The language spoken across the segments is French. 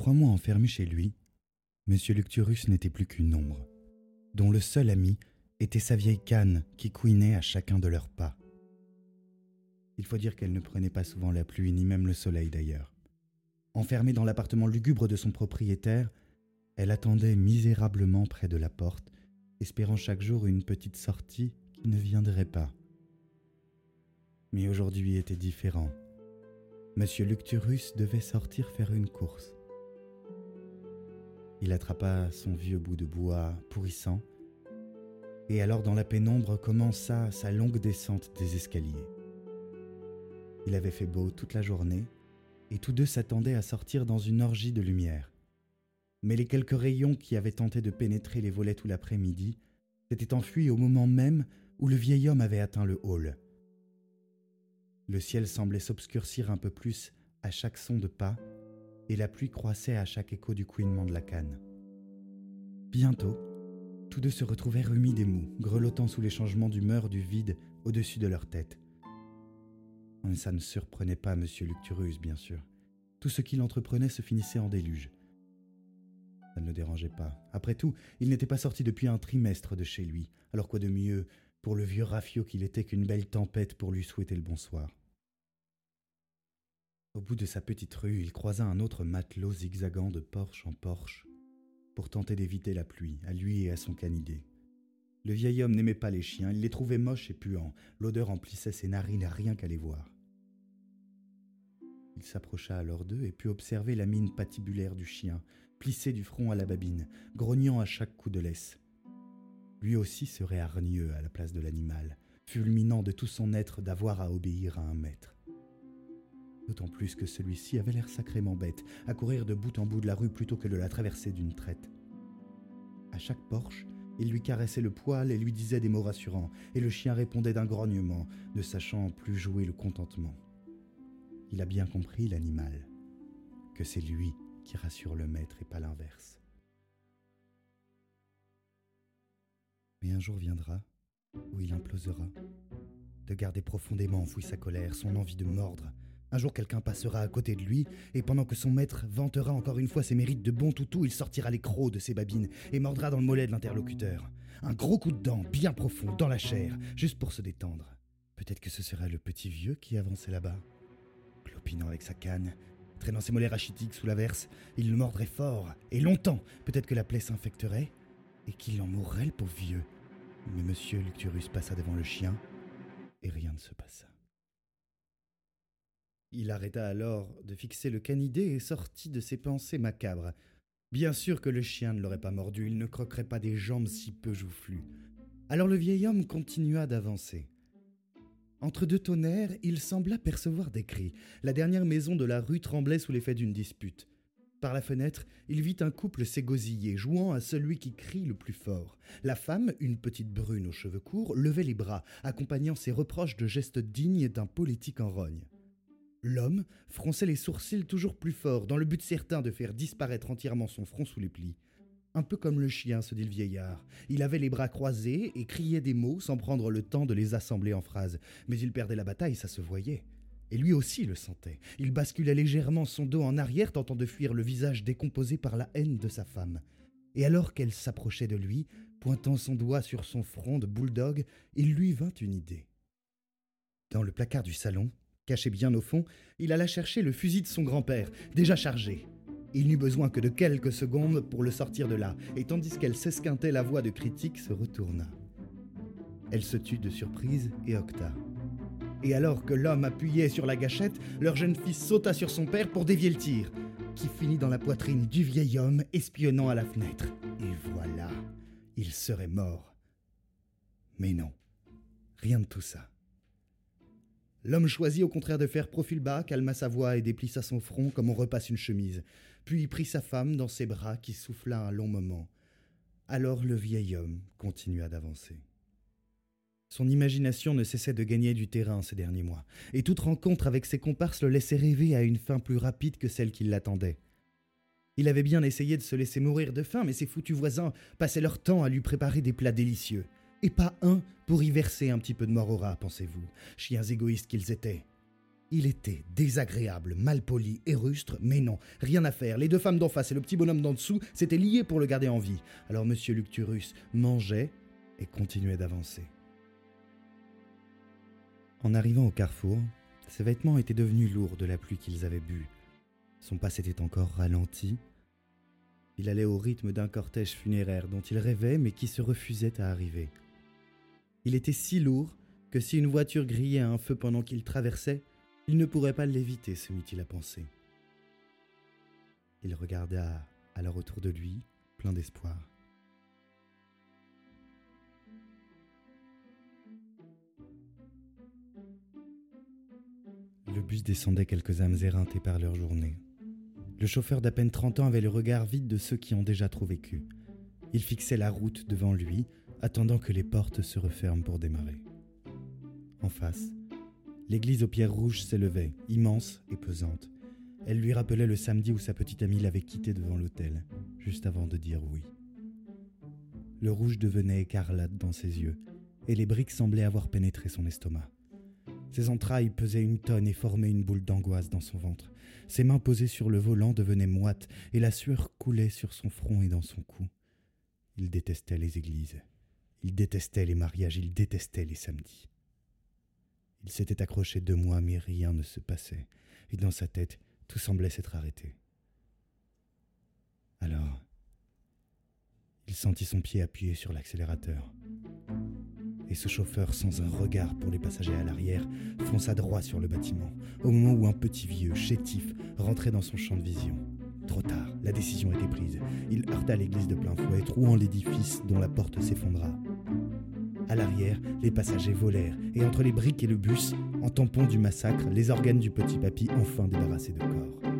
Trois mois enfermé chez lui, M. Lucturus n'était plus qu'une ombre, dont le seul ami était sa vieille canne qui couinait à chacun de leurs pas. Il faut dire qu'elle ne prenait pas souvent la pluie, ni même le soleil d'ailleurs. Enfermée dans l'appartement lugubre de son propriétaire, elle attendait misérablement près de la porte, espérant chaque jour une petite sortie qui ne viendrait pas. Mais aujourd'hui était différent. Monsieur Lucturus devait sortir faire une course. Il attrapa son vieux bout de bois pourrissant, et alors dans la pénombre commença sa longue descente des escaliers. Il avait fait beau toute la journée, et tous deux s'attendaient à sortir dans une orgie de lumière. Mais les quelques rayons qui avaient tenté de pénétrer les volets tout l'après-midi s'étaient enfuis au moment même où le vieil homme avait atteint le hall. Le ciel semblait s'obscurcir un peu plus à chaque son de pas, et la pluie croissait à chaque écho du couinement de la canne. Bientôt, tous deux se retrouvèrent humides et mous, grelottant sous les changements d'humeur du vide au-dessus de leur tête. Ça ne surprenait pas M. Lucturus, bien sûr. Tout ce qu'il entreprenait se finissait en déluge. Ça ne le dérangeait pas. Après tout, il n'était pas sorti depuis un trimestre de chez lui, alors quoi de mieux pour le vieux rafio qu'il était qu'une belle tempête pour lui souhaiter le bonsoir? Au bout de sa petite rue, il croisa un autre matelot zigzagant de porche en porche pour tenter d'éviter la pluie, à lui et à son canidé. Le vieil homme n'aimait pas les chiens, il les trouvait moches et puants, l'odeur emplissait ses narines rien qu'à les voir. Il s'approcha alors d'eux et put observer la mine patibulaire du chien, plissé du front à la babine, grognant à chaque coup de laisse. Lui aussi serait hargneux à la place de l'animal, fulminant de tout son être d'avoir à obéir à un maître d'autant plus que celui-ci avait l'air sacrément bête, à courir de bout en bout de la rue plutôt que de la traverser d'une traite. À chaque porche, il lui caressait le poil et lui disait des mots rassurants, et le chien répondait d'un grognement, ne sachant plus jouer le contentement. Il a bien compris, l'animal, que c'est lui qui rassure le maître et pas l'inverse. Mais un jour viendra où il implosera, de garder profondément enfoui sa colère, son envie de mordre, un jour quelqu'un passera à côté de lui, et pendant que son maître vantera encore une fois ses mérites de bon toutou, il sortira les crocs de ses babines et mordra dans le mollet de l'interlocuteur. Un gros coup de dent, bien profond, dans la chair, juste pour se détendre. Peut-être que ce sera le petit vieux qui avançait là-bas. Clopinant avec sa canne, traînant ses mollets rachitiques sous l'averse, il le mordrait fort, et longtemps. Peut-être que la plaie s'infecterait, et qu'il en mourrait le pauvre vieux. Mais monsieur Lucturus passa devant le chien, et rien ne se passa. Il arrêta alors de fixer le canidé et sortit de ses pensées macabres. Bien sûr que le chien ne l'aurait pas mordu, il ne croquerait pas des jambes si peu joufflues. Alors le vieil homme continua d'avancer. Entre deux tonnerres, il sembla percevoir des cris. La dernière maison de la rue tremblait sous l'effet d'une dispute. Par la fenêtre, il vit un couple s'égosiller, jouant à celui qui crie le plus fort. La femme, une petite brune aux cheveux courts, levait les bras, accompagnant ses reproches de gestes dignes d'un politique en rogne. L'homme fronçait les sourcils toujours plus fort, dans le but certain de faire disparaître entièrement son front sous les plis. Un peu comme le chien, se dit le vieillard. Il avait les bras croisés et criait des mots sans prendre le temps de les assembler en phrases. Mais il perdait la bataille, ça se voyait. Et lui aussi le sentait. Il basculait légèrement son dos en arrière, tentant de fuir le visage décomposé par la haine de sa femme. Et alors qu'elle s'approchait de lui, pointant son doigt sur son front de bulldog, il lui vint une idée. Dans le placard du salon, Caché bien au fond, il alla chercher le fusil de son grand-père, déjà chargé. Il n'eut besoin que de quelques secondes pour le sortir de là, et tandis qu'elle s'esquintait, la voix de critique se retourna. Elle se tut de surprise et octa. Et alors que l'homme appuyait sur la gâchette, leur jeune fils sauta sur son père pour dévier le tir, qui finit dans la poitrine du vieil homme espionnant à la fenêtre. Et voilà, il serait mort. Mais non, rien de tout ça. L'homme choisit au contraire de faire profil bas, calma sa voix et déplissa son front comme on repasse une chemise. Puis prit sa femme dans ses bras qui souffla un long moment. Alors le vieil homme continua d'avancer. Son imagination ne cessait de gagner du terrain ces derniers mois, et toute rencontre avec ses comparses le laissait rêver à une fin plus rapide que celle qui l'attendait. Il avait bien essayé de se laisser mourir de faim, mais ses foutus voisins passaient leur temps à lui préparer des plats délicieux et pas un pour y verser un petit peu de rat, pensez-vous, chiens égoïstes qu'ils étaient. Il était désagréable, malpoli et rustre, mais non, rien à faire. Les deux femmes d'en face et le petit bonhomme d'en dessous s'étaient liés pour le garder en vie. Alors Monsieur Lucturus mangeait et continuait d'avancer. En arrivant au carrefour, ses vêtements étaient devenus lourds de la pluie qu'ils avaient bu. Son pas s'était encore ralenti. Il allait au rythme d'un cortège funéraire dont il rêvait mais qui se refusait à arriver. Il était si lourd que si une voiture grillait un feu pendant qu'il traversait, il ne pourrait pas l'éviter, se mit-il à penser. Il regarda alors autour de lui, plein d'espoir. Le bus descendait quelques âmes éreintées par leur journée. Le chauffeur d'à peine 30 ans avait le regard vide de ceux qui ont déjà trop vécu. Il fixait la route devant lui, attendant que les portes se referment pour démarrer. En face, l'église aux pierres rouges s'élevait, immense et pesante. Elle lui rappelait le samedi où sa petite amie l'avait quitté devant l'hôtel, juste avant de dire oui. Le rouge devenait écarlate dans ses yeux, et les briques semblaient avoir pénétré son estomac. Ses entrailles pesaient une tonne et formaient une boule d'angoisse dans son ventre. Ses mains posées sur le volant devenaient moites, et la sueur coulait sur son front et dans son cou. Il détestait les églises. Il détestait les mariages, il détestait les samedis. Il s'était accroché deux mois, mais rien ne se passait, et dans sa tête, tout semblait s'être arrêté. Alors, il sentit son pied appuyé sur l'accélérateur. Et ce chauffeur, sans un regard pour les passagers à l'arrière, fonça droit sur le bâtiment, au moment où un petit vieux, chétif, rentrait dans son champ de vision. Trop tard, la décision était prise. Il heurta l'église de plein fouet, trouant l'édifice dont la porte s'effondra. À l'arrière, les passagers volèrent, et entre les briques et le bus, en tampon du massacre, les organes du petit papy enfin débarrassés de corps.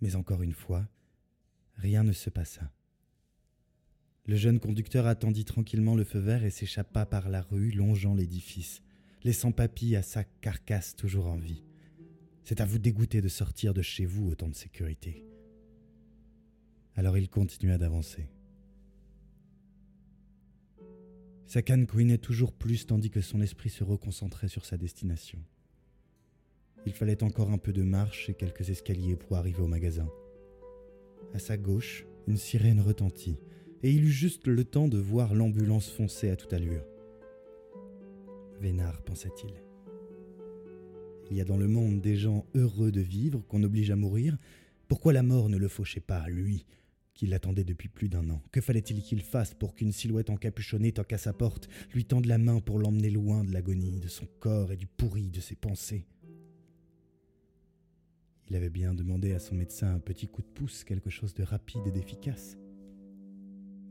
Mais encore une fois, rien ne se passa. Le jeune conducteur attendit tranquillement le feu vert et s'échappa par la rue longeant l'édifice, laissant papy à sa carcasse toujours en vie. C'est à vous dégoûter de sortir de chez vous autant de sécurité. Alors il continua d'avancer. Sa canne couinait toujours plus tandis que son esprit se reconcentrait sur sa destination. Il fallait encore un peu de marche et quelques escaliers pour arriver au magasin. À sa gauche, une sirène retentit, et il eut juste le temps de voir l'ambulance foncer à toute allure. Vénard, pensa-t-il. Il y a dans le monde des gens heureux de vivre qu'on oblige à mourir. Pourquoi la mort ne le fauchait pas, lui, qui l'attendait depuis plus d'un an? Que fallait-il qu'il fasse pour qu'une silhouette encapuchonnée toque à sa porte, lui tende la main pour l'emmener loin de l'agonie, de son corps et du pourri de ses pensées? Il avait bien demandé à son médecin un petit coup de pouce, quelque chose de rapide et d'efficace.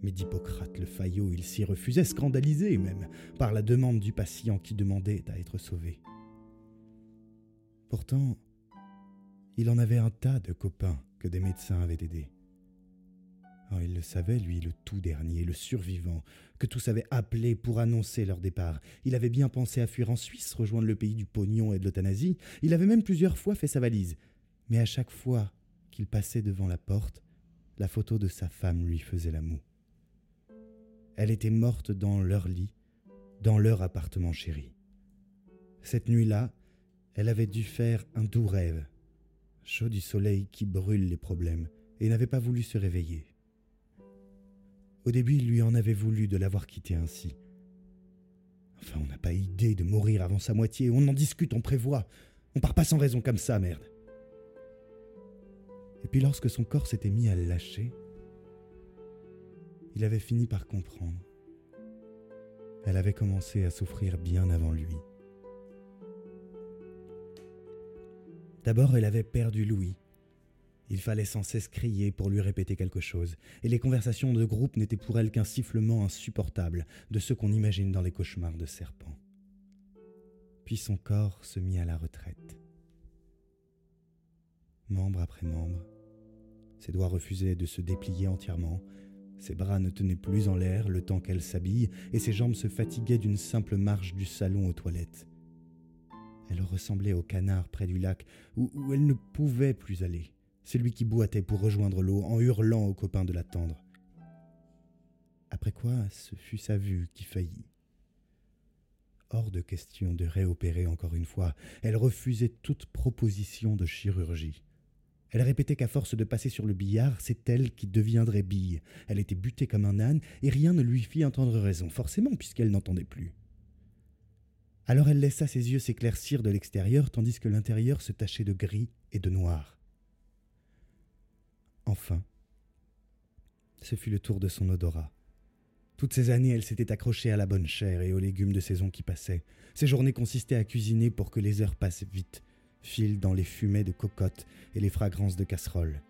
Mais d'Hippocrate le faillot, il s'y refusait, scandalisé même, par la demande du patient qui demandait à être sauvé. Pourtant, il en avait un tas de copains que des médecins avaient aidés. Oh, il le savait, lui, le tout dernier, le survivant, que tous avaient appelé pour annoncer leur départ. Il avait bien pensé à fuir en Suisse, rejoindre le pays du pognon et de l'euthanasie. Il avait même plusieurs fois fait sa valise. Mais à chaque fois qu'il passait devant la porte, la photo de sa femme lui faisait la moue. Elle était morte dans leur lit, dans leur appartement chéri. Cette nuit-là, elle avait dû faire un doux rêve, chaud du soleil qui brûle les problèmes, et n'avait pas voulu se réveiller. Au début, il lui en avait voulu de l'avoir quitté ainsi. Enfin, on n'a pas idée de mourir avant sa moitié, on en discute, on prévoit. On part pas sans raison comme ça, merde. Et puis lorsque son corps s'était mis à lâcher, il avait fini par comprendre. Elle avait commencé à souffrir bien avant lui. D'abord, elle avait perdu Louis, il fallait sans cesse crier pour lui répéter quelque chose, et les conversations de groupe n'étaient pour elle qu'un sifflement insupportable de ceux qu'on imagine dans les cauchemars de serpents. Puis son corps se mit à la retraite. Membre après membre, ses doigts refusaient de se déplier entièrement, ses bras ne tenaient plus en l'air le temps qu'elle s'habille, et ses jambes se fatiguaient d'une simple marche du salon aux toilettes. Elle ressemblait au canard près du lac, où, elle ne pouvait plus aller celui qui boitait pour rejoindre l'eau en hurlant aux copains de l'attendre. Après quoi, ce fut sa vue qui faillit. hors de question de réopérer encore une fois. Elle refusait toute proposition de chirurgie. Elle répétait qu'à force de passer sur le billard, c'est elle qui deviendrait bille. Elle était butée comme un âne, et rien ne lui fit entendre raison, forcément, puisqu'elle n'entendait plus. Alors elle laissa ses yeux s'éclaircir de l'extérieur, tandis que l'intérieur se tachait de gris et de noir. Enfin, ce fut le tour de son odorat. Toutes ces années, elle s'était accrochée à la bonne chair et aux légumes de saison qui passaient. Ses journées consistaient à cuisiner pour que les heures passent vite, filent dans les fumées de cocottes et les fragrances de casseroles.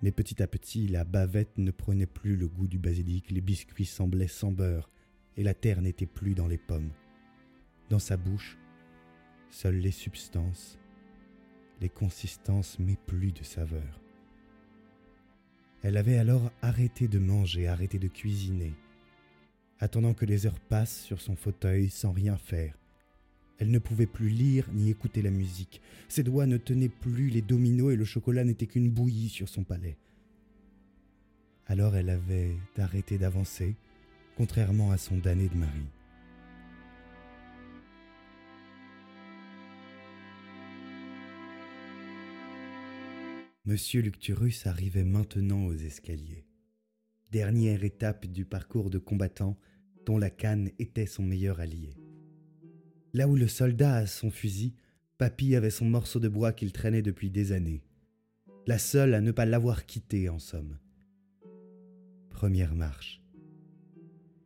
Mais petit à petit, la bavette ne prenait plus le goût du basilic, les biscuits semblaient sans beurre, et la terre n'était plus dans les pommes. Dans sa bouche, seules les substances, les consistances, mais plus de saveur. Elle avait alors arrêté de manger, arrêté de cuisiner, attendant que les heures passent sur son fauteuil sans rien faire. Elle ne pouvait plus lire ni écouter la musique. Ses doigts ne tenaient plus les dominos et le chocolat n'était qu'une bouillie sur son palais. Alors elle avait arrêté d'avancer, contrairement à son damné de mari. Monsieur Lucturus arrivait maintenant aux escaliers. Dernière étape du parcours de combattant dont la canne était son meilleur allié. Là où le soldat a son fusil, Papy avait son morceau de bois qu'il traînait depuis des années. La seule à ne pas l'avoir quitté, en somme. Première marche.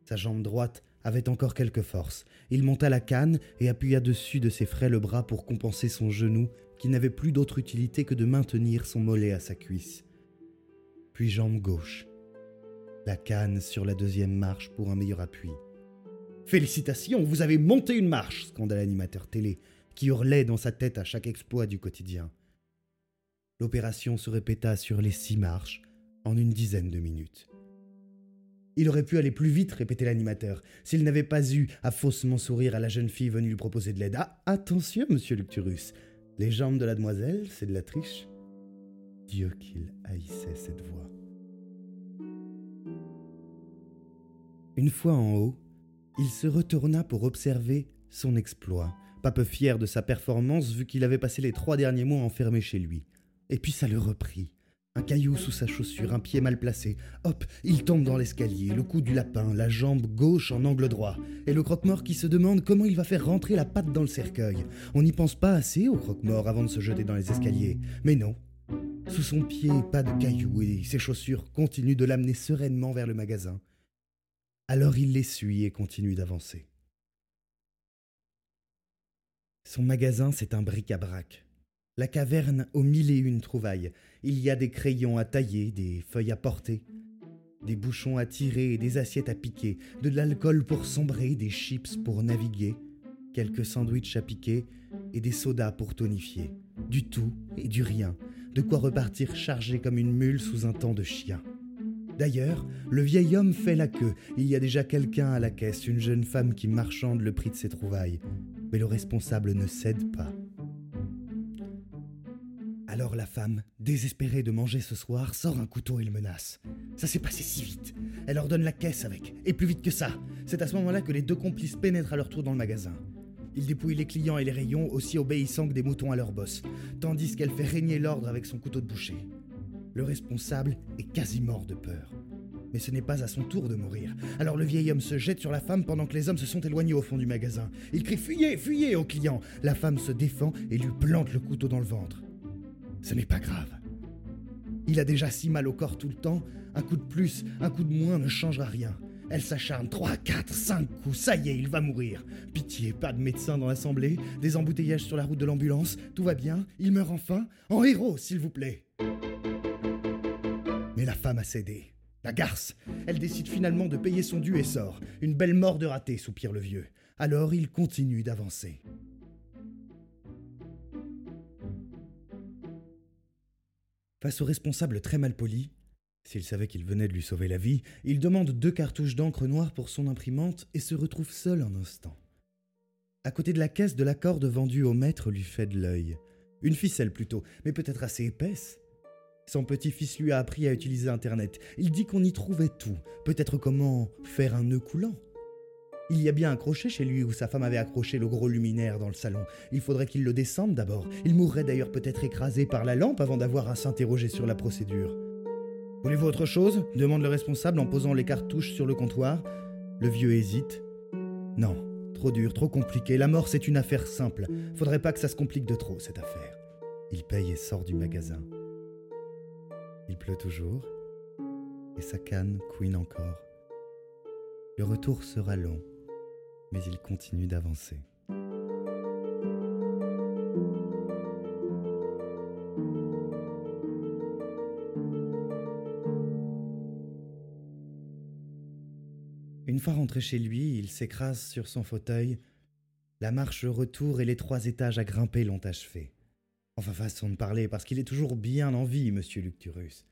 Sa jambe droite avait encore quelque force. Il monta la canne et appuya dessus de ses frêles bras pour compenser son genou qui n'avait plus d'autre utilité que de maintenir son mollet à sa cuisse. Puis jambe gauche. La canne sur la deuxième marche pour un meilleur appui. Félicitations, vous avez monté une marche scanda l'animateur télé, qui hurlait dans sa tête à chaque exploit du quotidien. L'opération se répéta sur les six marches en une dizaine de minutes. Il aurait pu aller plus vite, répétait l'animateur, s'il n'avait pas eu à faussement sourire à la jeune fille venue lui proposer de l'aide. Ah, attention, monsieur Lucturus, les jambes de la demoiselle, c'est de la triche. Dieu qu'il haïssait cette voix. Une fois en haut, il se retourna pour observer son exploit, pas peu fier de sa performance vu qu'il avait passé les trois derniers mois enfermé chez lui. Et puis ça le reprit. Un caillou sous sa chaussure, un pied mal placé. Hop, il tombe dans l'escalier, le cou du lapin, la jambe gauche en angle droit. Et le croque-mort qui se demande comment il va faire rentrer la patte dans le cercueil. On n'y pense pas assez au croque-mort avant de se jeter dans les escaliers. Mais non. Sous son pied, pas de caillou et ses chaussures continuent de l'amener sereinement vers le magasin. Alors il l'essuie et continue d'avancer. Son magasin, c'est un bric-à-brac. La caverne aux mille et une trouvailles. Il y a des crayons à tailler, des feuilles à porter, des bouchons à tirer des assiettes à piquer, de l'alcool pour sombrer, des chips pour naviguer, quelques sandwichs à piquer et des sodas pour tonifier. Du tout et du rien, de quoi repartir chargé comme une mule sous un temps de chien. D'ailleurs, le vieil homme fait la queue. Il y a déjà quelqu'un à la caisse, une jeune femme qui marchande le prix de ses trouvailles. Mais le responsable ne cède pas. La femme, désespérée de manger ce soir, sort un couteau et le menace. Ça s'est passé si vite. Elle ordonne la caisse avec, et plus vite que ça. C'est à ce moment-là que les deux complices pénètrent à leur tour dans le magasin. Ils dépouillent les clients et les rayons aussi obéissants que des moutons à leur boss, tandis qu'elle fait régner l'ordre avec son couteau de boucher. Le responsable est quasi mort de peur. Mais ce n'est pas à son tour de mourir. Alors le vieil homme se jette sur la femme pendant que les hommes se sont éloignés au fond du magasin. Il crie Fuyez, fuyez aux clients La femme se défend et lui plante le couteau dans le ventre. Ce n'est pas grave. Il a déjà si mal au corps tout le temps, un coup de plus, un coup de moins ne changera rien. Elle s'acharne, 3, 4, 5 coups, ça y est, il va mourir. Pitié, pas de médecin dans l'assemblée, des embouteillages sur la route de l'ambulance, tout va bien, il meurt enfin, en héros, s'il vous plaît. Mais la femme a cédé. La garce Elle décide finalement de payer son dû et sort. Une belle mort de raté, soupire le vieux. Alors il continue d'avancer. Face au responsable très mal poli, s'il savait qu'il venait de lui sauver la vie, il demande deux cartouches d'encre noire pour son imprimante et se retrouve seul un instant. À côté de la caisse de la corde vendue au maître lui fait de l'œil. Une ficelle plutôt, mais peut-être assez épaisse. Son petit-fils lui a appris à utiliser Internet. Il dit qu'on y trouvait tout, peut-être comment faire un nœud coulant. Il y a bien un crochet chez lui où sa femme avait accroché le gros luminaire dans le salon. Il faudrait qu'il le descende d'abord. Il mourrait d'ailleurs peut-être écrasé par la lampe avant d'avoir à s'interroger sur la procédure. Voulez-vous autre chose? demande le responsable en posant les cartouches sur le comptoir. Le vieux hésite. Non, trop dur, trop compliqué. La mort, c'est une affaire simple. Faudrait pas que ça se complique de trop, cette affaire. Il paye et sort du magasin. Il pleut toujours, et sa canne couine encore. Le retour sera long, mais il continue d'avancer. Une fois rentré chez lui, il s'écrase sur son fauteuil. La marche retour et les trois étages à grimper l'ont achevé. Enfin, façon de parler, parce qu'il est toujours bien en vie, monsieur Lucturus.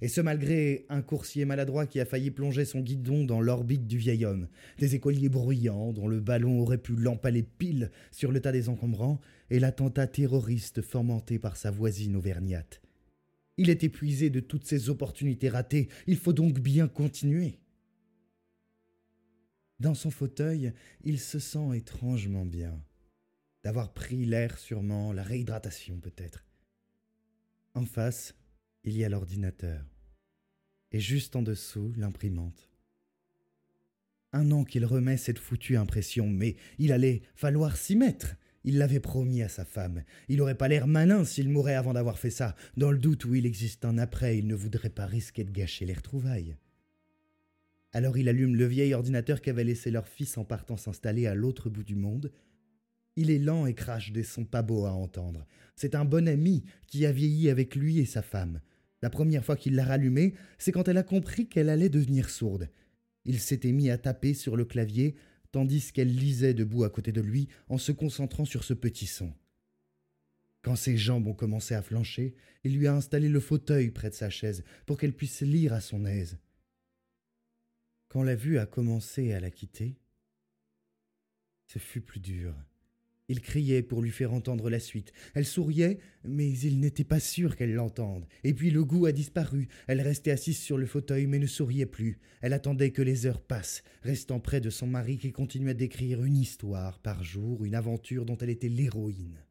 Et ce malgré un coursier maladroit qui a failli plonger son guidon dans l'orbite du vieil homme, des écoliers bruyants dont le ballon aurait pu l'empaler pile sur le tas des encombrants, et l'attentat terroriste fomenté par sa voisine auvergnate. Il est épuisé de toutes ces opportunités ratées, il faut donc bien continuer. Dans son fauteuil, il se sent étrangement bien. D'avoir pris l'air sûrement, la réhydratation peut-être. En face, il y a l'ordinateur. Et juste en dessous, l'imprimante. Un an qu'il remet cette foutue impression, mais il allait falloir s'y mettre. Il l'avait promis à sa femme. Il n'aurait pas l'air malin s'il mourait avant d'avoir fait ça. Dans le doute où il existe un après, il ne voudrait pas risquer de gâcher les retrouvailles. Alors il allume le vieil ordinateur qu'avait laissé leur fils en partant s'installer à l'autre bout du monde. Il est lent et crache des sons pas beaux à entendre. C'est un bon ami qui a vieilli avec lui et sa femme. La première fois qu'il l'a rallumé, c'est quand elle a compris qu'elle allait devenir sourde. Il s'était mis à taper sur le clavier, tandis qu'elle lisait debout à côté de lui en se concentrant sur ce petit son. Quand ses jambes ont commencé à flancher, il lui a installé le fauteuil près de sa chaise pour qu'elle puisse lire à son aise. Quand la vue a commencé à la quitter, ce fut plus dur. Il criait pour lui faire entendre la suite. Elle souriait, mais il n'était pas sûr qu'elle l'entende. Et puis le goût a disparu. Elle restait assise sur le fauteuil, mais ne souriait plus. Elle attendait que les heures passent, restant près de son mari qui continuait d'écrire une histoire par jour, une aventure dont elle était l'héroïne.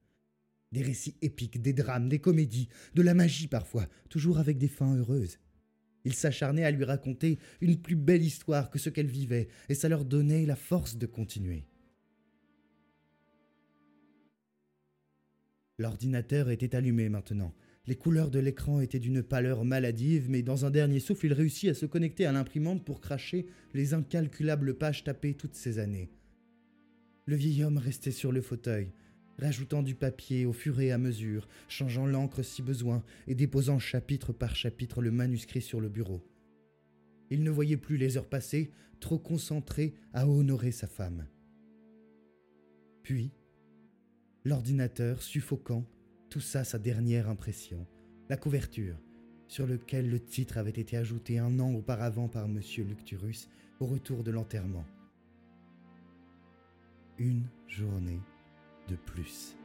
Des récits épiques, des drames, des comédies, de la magie parfois, toujours avec des fins heureuses. Il s'acharnait à lui raconter une plus belle histoire que ce qu'elle vivait, et ça leur donnait la force de continuer. L'ordinateur était allumé maintenant. Les couleurs de l'écran étaient d'une pâleur maladive, mais dans un dernier souffle, il réussit à se connecter à l'imprimante pour cracher les incalculables pages tapées toutes ces années. Le vieil homme restait sur le fauteuil, rajoutant du papier au fur et à mesure, changeant l'encre si besoin et déposant chapitre par chapitre le manuscrit sur le bureau. Il ne voyait plus les heures passées, trop concentré à honorer sa femme. Puis, l'ordinateur suffocant toussa sa dernière impression, la couverture, sur lequel le titre avait été ajouté un an auparavant par M. Lucturus au retour de l'enterrement. Une journée de plus.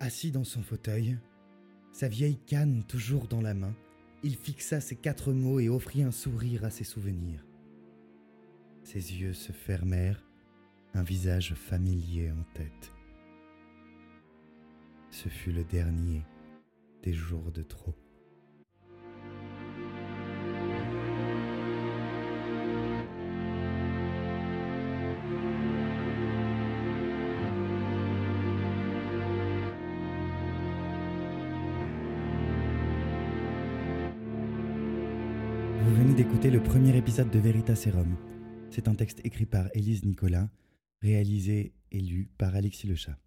Assis dans son fauteuil, sa vieille canne toujours dans la main, il fixa ces quatre mots et offrit un sourire à ses souvenirs. Ses yeux se fermèrent, un visage familier en tête. Ce fut le dernier des jours de trop. D'écouter le premier épisode de Veritaserum. C'est un texte écrit par Élise Nicolas, réalisé et lu par Alexis Lechat.